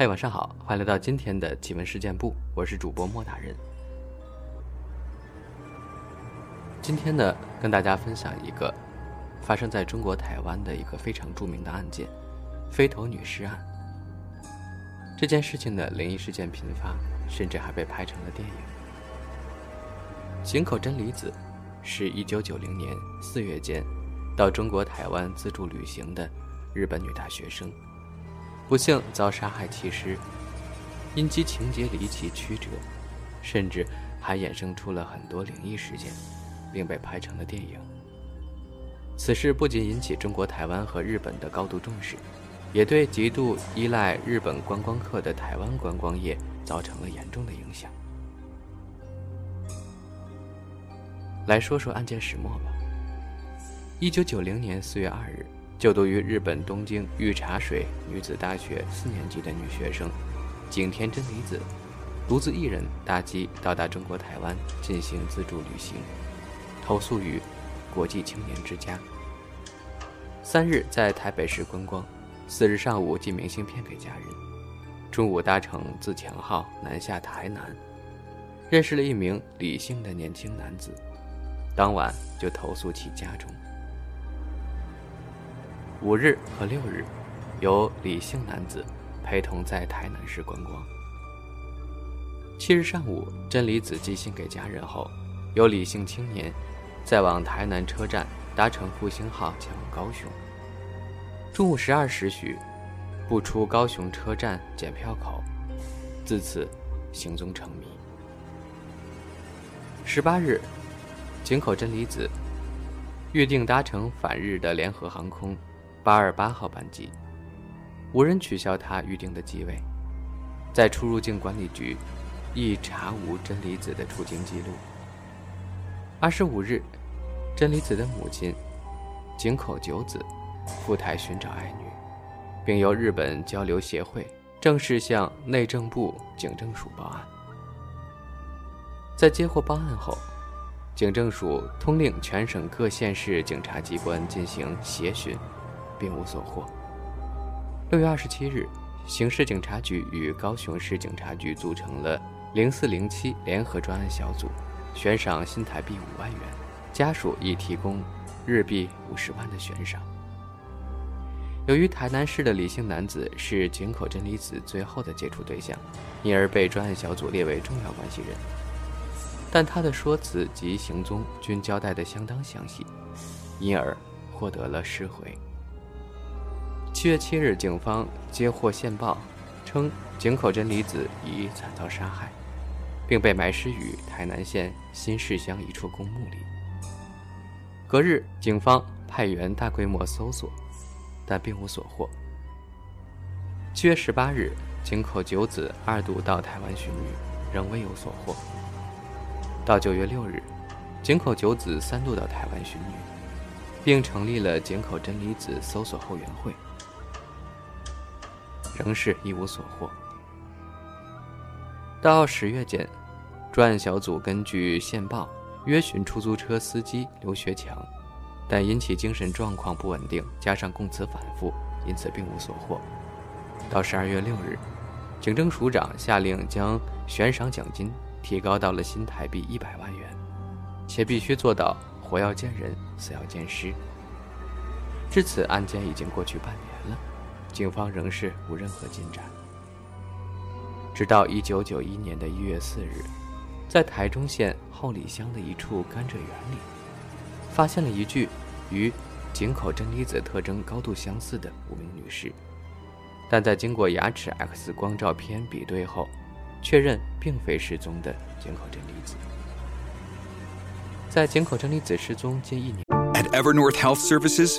嗨，晚上好，欢迎来到今天的奇闻事件部，我是主播莫大人。今天呢，跟大家分享一个发生在中国台湾的一个非常著名的案件——飞头女尸案。这件事情的灵异事件频发，甚至还被拍成了电影。井口真理子是一九九零年四月间到中国台湾自助旅行的日本女大学生。不幸遭杀害弃尸，因其情节离奇曲折，甚至还衍生出了很多灵异事件，并被拍成了电影。此事不仅引起中国台湾和日本的高度重视，也对极度依赖日本观光客的台湾观光业造成了严重的影响。来说说案件始末吧。一九九零年四月二日。就读于日本东京御茶水女子大学四年级的女学生景田真理子，独自一人搭机到达中国台湾进行自助旅行，投宿于国际青年之家。三日在台北市观光，四日上午寄明信片给家人，中午搭乘自强号南下台南，认识了一名李姓的年轻男子，当晚就投宿其家中。五日和六日，由李姓男子陪同在台南市观光。七日上午，真理子寄信给家人后，由李姓青年再往台南车站搭乘复兴号前往高雄。中午十二时许，不出高雄车站检票口，自此行踪成谜。十八日，井口真理子预定搭乘返日的联合航空。八二八号班机，无人取消他预定的机位，在出入境管理局亦查无真理子的出境记录。二十五日，真理子的母亲井口久子赴台寻找爱女，并由日本交流协会正式向内政部警政署报案。在接获报案后，警政署通令全省各县市警察机关进行协寻。并无所获。六月二十七日，刑事警察局与高雄市警察局组成了零四零七联合专案小组，悬赏新台币五万元，家属已提供日币五十万的悬赏。由于台南市的李姓男子是井口真理子最后的接触对象，因而被专案小组列为重要关系人，但他的说辞及行踪均交代得相当详细，因而获得了释回。七月七日，警方接获线报，称井口真理子已惨遭杀害，并被埋尸于台南县新市乡一处公墓里。隔日，警方派员大规模搜索，但并无所获。七月十八日，井口久子二度到台湾寻女，仍未有所获。到九月六日，井口久子三度到台湾寻女，并成立了井口真理子搜索后援会。仍是一无所获。到十月间，专案小组根据线报约询出租车司机刘学强，但因其精神状况不稳定，加上供词反复，因此并无所获。到十二月六日，警政署长下令将悬赏奖金提高到了新台币一百万元，且必须做到活要见人，死要见尸。至此，案件已经过去半年。警方仍是无任何进展，直到一九九一年的一月四日，在台中县后里乡的一处甘蔗园里，发现了一具与井口真理子特征高度相似的无名女尸，但在经过牙齿 X 光照片比对后，确认并非失踪的井口真理子。在井口真理子失踪近一年。At Evernorth Health Services,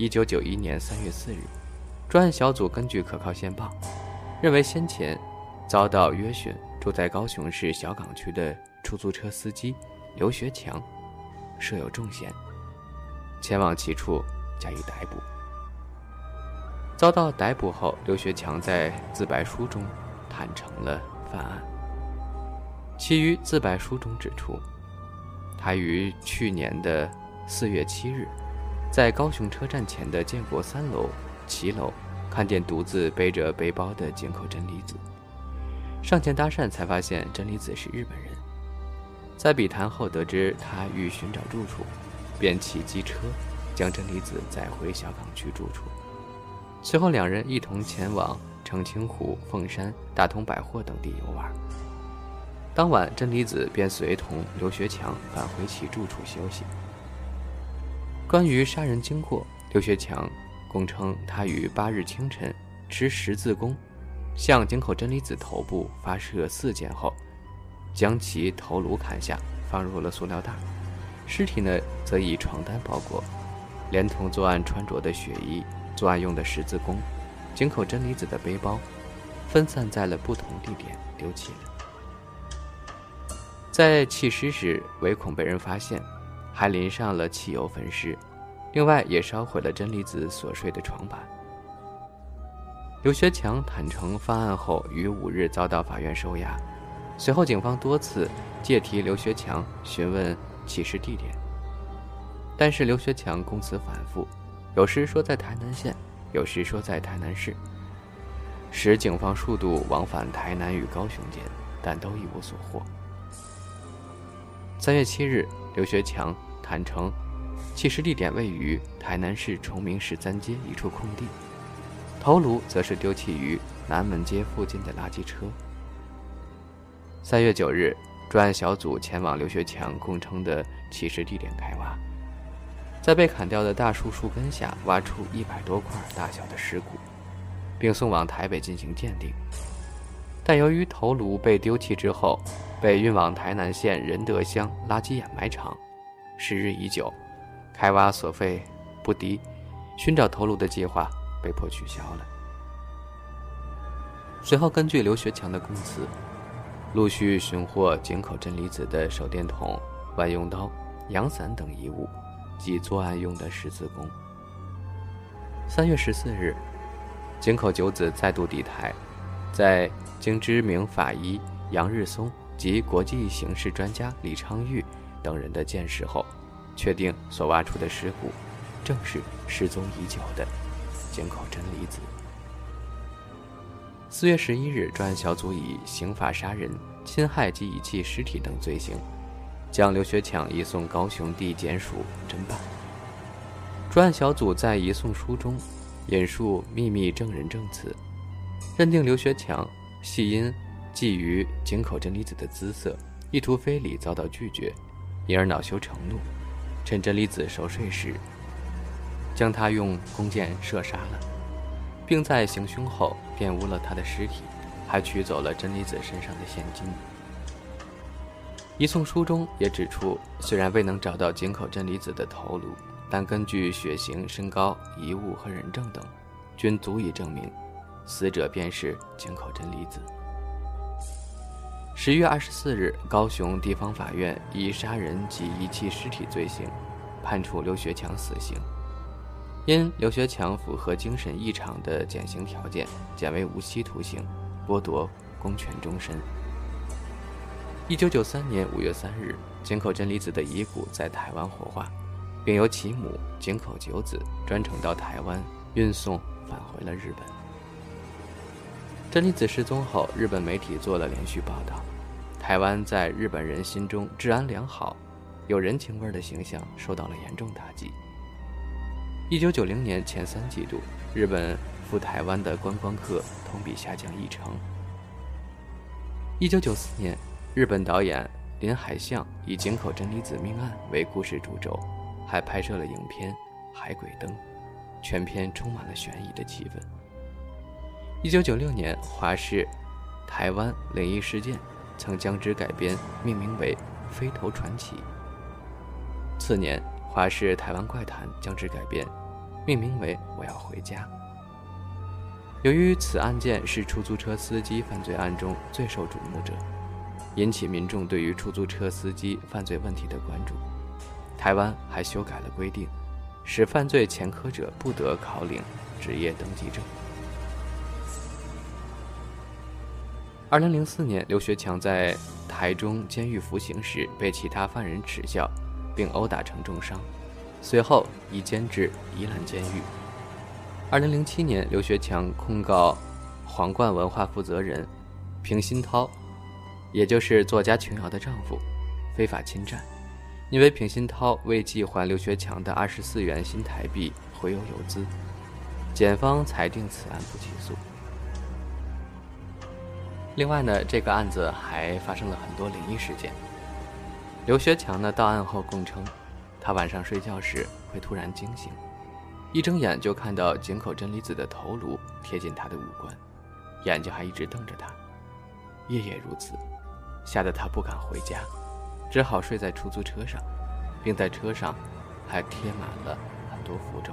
一九九一年三月四日，专案小组根据可靠线报，认为先前遭到约询，住在高雄市小港区的出租车司机刘学强设有重嫌，前往其处加以逮捕。遭到逮捕后，刘学强在自白书中坦诚了犯案。其余自白书中指出，他于去年的四月七日，在高雄车站前的建国三楼骑楼，看见独自背着背包的井口真理子，上前搭讪，才发现真理子是日本人。在笔谈后得知他欲寻找住处，便骑机车将真理子载回小港区住处。随后，两人一同前往澄清湖、凤山、大同百货等地游玩。当晚，真理子便随同刘学强返回其住处休息。关于杀人经过，刘学强供称，他于八日清晨持十字弓，向井口真理子头部发射四箭后，将其头颅砍下，放入了塑料袋，尸体呢则以床单包裹，连同作案穿着的血衣。作案用的十字弓、井口真理子的背包，分散在了不同地点丢弃了。在弃尸时，唯恐被人发现，还淋上了汽油焚尸。另外，也烧毁了真理子所睡的床板。刘学强坦诚犯案后，于五日遭到法院收押。随后，警方多次借题刘学强询问起事地点，但是刘学强供词反复。有时说在台南县，有时说在台南市，使警方数度往返台南与高雄间，但都一无所获。三月七日，刘学强坦诚，弃尸地点位于台南市崇明十三街一处空地，头颅则是丢弃于南门街附近的垃圾车。三月九日，专案小组前往刘学强供称的弃尸地点开挖。在被砍掉的大树树根下挖出一百多块大小的尸骨，并送往台北进行鉴定。但由于头颅被丢弃之后，被运往台南县仁德乡垃圾掩埋场，时日已久，开挖所费不低，寻找头颅的计划被迫取消了。随后，根据刘学强的供词，陆续寻获井口真理子的手电筒、万用刀、阳伞等遗物。及作案用的十字弓。三月十四日，井口九子再度抵台，在经知名法医杨日松及国际刑事专家李昌钰等人的见识后，确定所挖出的尸骨正是失踪已久的井口真理子。四月十一日，专案小组以刑法杀人、侵害及遗弃尸体等罪行。将刘学强移送高雄地检署侦办。专案小组在移送书中引述秘密证人证词，认定刘学强系因觊觎井口真理子的姿色，意图非礼遭到拒绝，因而恼羞成怒，趁真理子熟睡时，将她用弓箭射杀了，并在行凶后玷污了他的尸体，还取走了真理子身上的现金。移送书中也指出，虽然未能找到井口真理子的头颅，但根据血型、身高、遗物和人证等，均足以证明，死者便是井口真理子。十月二十四日，高雄地方法院以杀人及遗弃尸体罪行，判处刘学强死刑。因刘学强符合精神异常的减刑条件，减为无期徒刑，剥夺公权终身。一九九三年五月三日，井口真理子的遗骨在台湾火化，并由其母井口九子专程到台湾运送返回了日本。真理子失踪后，日本媒体做了连续报道，台湾在日本人心中治安良好、有人情味的形象受到了严重打击。一九九零年前三季度，日本赴台湾的观光客同比下降一成。一九九四年。日本导演林海象以井口真理子命案为故事主轴，还拍摄了影片《海鬼灯》，全片充满了悬疑的气氛。一九九六年，华视《台湾灵异事件》曾将之改编，命名为《飞头传奇》。次年，华视《台湾怪谈》将之改编，命名为《我要回家》。由于此案件是出租车司机犯罪案中最受瞩目者，引起民众对于出租车司机犯罪问题的关注，台湾还修改了规定，使犯罪前科者不得考领职业登记证。二零零四年，刘学强在台中监狱服刑时被其他犯人耻笑，并殴打成重伤，随后移监至宜兰监狱。二零零七年，刘学强控告皇冠文化负责人平鑫涛，也就是作家琼瑶的丈夫，非法侵占。因为平鑫涛未寄还刘学强的二十四元新台币回邮邮资，检方裁定此案不起诉。另外呢，这个案子还发生了很多灵异事件。刘学强呢到案后供称，他晚上睡觉时会突然惊醒。一睁眼就看到井口真理子的头颅贴近他的五官，眼睛还一直瞪着他，夜夜如此，吓得他不敢回家，只好睡在出租车上，并在车上还贴满了很多符咒。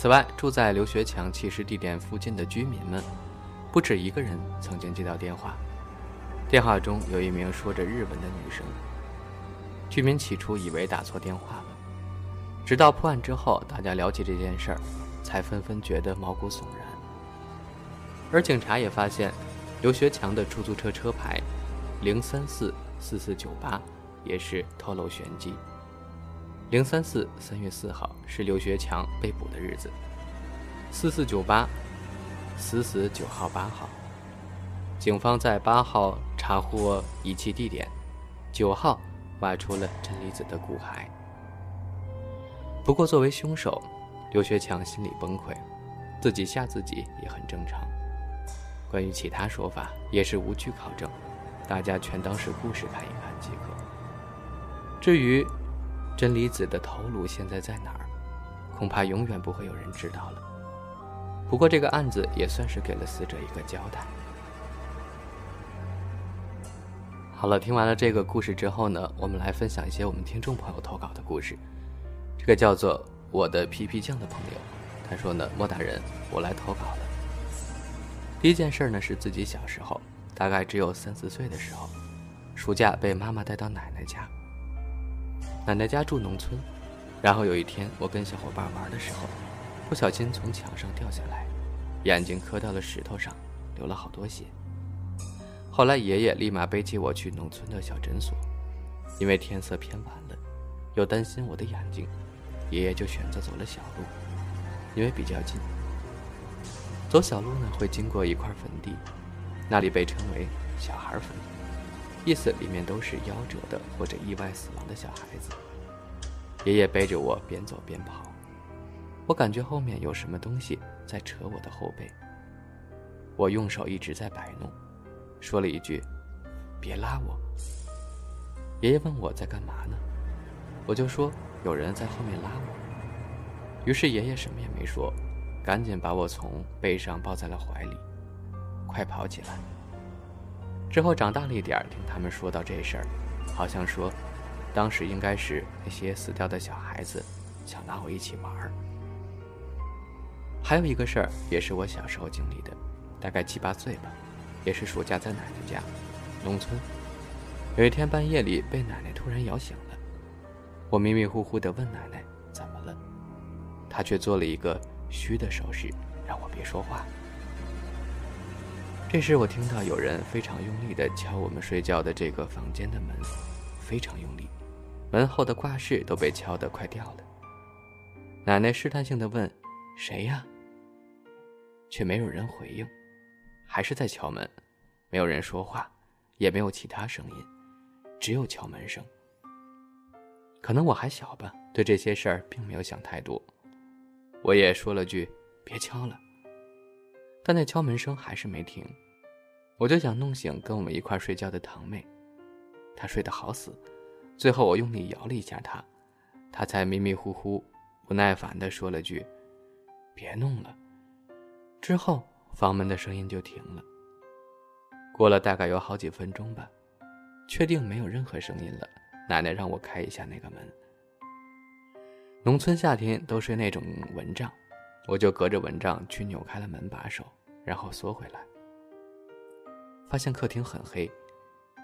此外，住在刘学强弃尸地点附近的居民们，不止一个人曾经接到电话，电话中有一名说着日文的女生。居民起初以为打错电话了。直到破案之后，大家聊起这件事儿，才纷纷觉得毛骨悚然。而警察也发现，刘学强的出租车车牌零三四四四九八也是透露玄机。零三四三月四号是刘学强被捕的日子，四四九八死死九号八号。警方在八号查获遗弃地点，九号挖出了真理子的骨骸。不过，作为凶手，刘学强心里崩溃，自己吓自己也很正常。关于其他说法，也是无据考证，大家全当是故事看一看即可。至于真理子的头颅现在在哪儿，恐怕永远不会有人知道了。不过，这个案子也算是给了死者一个交代。好了，听完了这个故事之后呢，我们来分享一些我们听众朋友投稿的故事。这个叫做我的皮皮酱的朋友，他说呢，莫大人，我来投稿了。第一件事呢是自己小时候，大概只有三四岁的时候，暑假被妈妈带到奶奶家。奶奶家住农村，然后有一天我跟小伙伴玩的时候，不小心从墙上掉下来，眼睛磕到了石头上，流了好多血。后来爷爷立马背起我去农村的小诊所，因为天色偏晚了，又担心我的眼睛。爷爷就选择走了小路，因为比较近。走小路呢，会经过一块坟地，那里被称为“小孩坟”，意思里面都是夭折的或者意外死亡的小孩子。爷爷背着我边走边跑，我感觉后面有什么东西在扯我的后背。我用手一直在摆弄，说了一句：“别拉我。”爷爷问我在干嘛呢，我就说。有人在后面拉我，于是爷爷什么也没说，赶紧把我从背上抱在了怀里，快跑起来。之后长大了一点，听他们说到这事儿，好像说，当时应该是那些死掉的小孩子想拉我一起玩儿。还有一个事儿也是我小时候经历的，大概七八岁吧，也是暑假在奶奶家，农村。有一天半夜里被奶奶突然摇醒了。我迷迷糊糊地问奶奶：“怎么了？”她却做了一个虚的手势，让我别说话。这时，我听到有人非常用力地敲我们睡觉的这个房间的门，非常用力，门后的挂饰都被敲得快掉了。奶奶试探性地问：“谁呀？”却没有人回应，还是在敲门，没有人说话，也没有其他声音，只有敲门声。可能我还小吧，对这些事儿并没有想太多。我也说了句“别敲了”，但那敲门声还是没停。我就想弄醒跟我们一块睡觉的堂妹，她睡得好死。最后我用力摇了一下她，她才迷迷糊糊、不耐烦地说了句“别弄了”。之后房门的声音就停了。过了大概有好几分钟吧，确定没有任何声音了。奶奶让我开一下那个门。农村夏天都睡那种蚊帐，我就隔着蚊帐去扭开了门把手，然后缩回来，发现客厅很黑，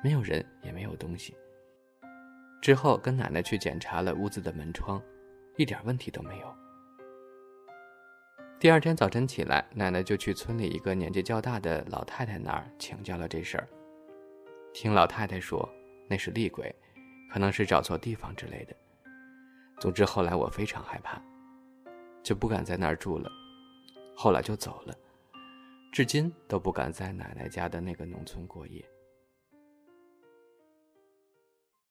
没有人也没有东西。之后跟奶奶去检查了屋子的门窗，一点问题都没有。第二天早晨起来，奶奶就去村里一个年纪较大的老太太那儿请教了这事儿。听老太太说，那是厉鬼，可能是找错地方之类的。总之，后来我非常害怕，就不敢在那儿住了。后来就走了，至今都不敢在奶奶家的那个农村过夜。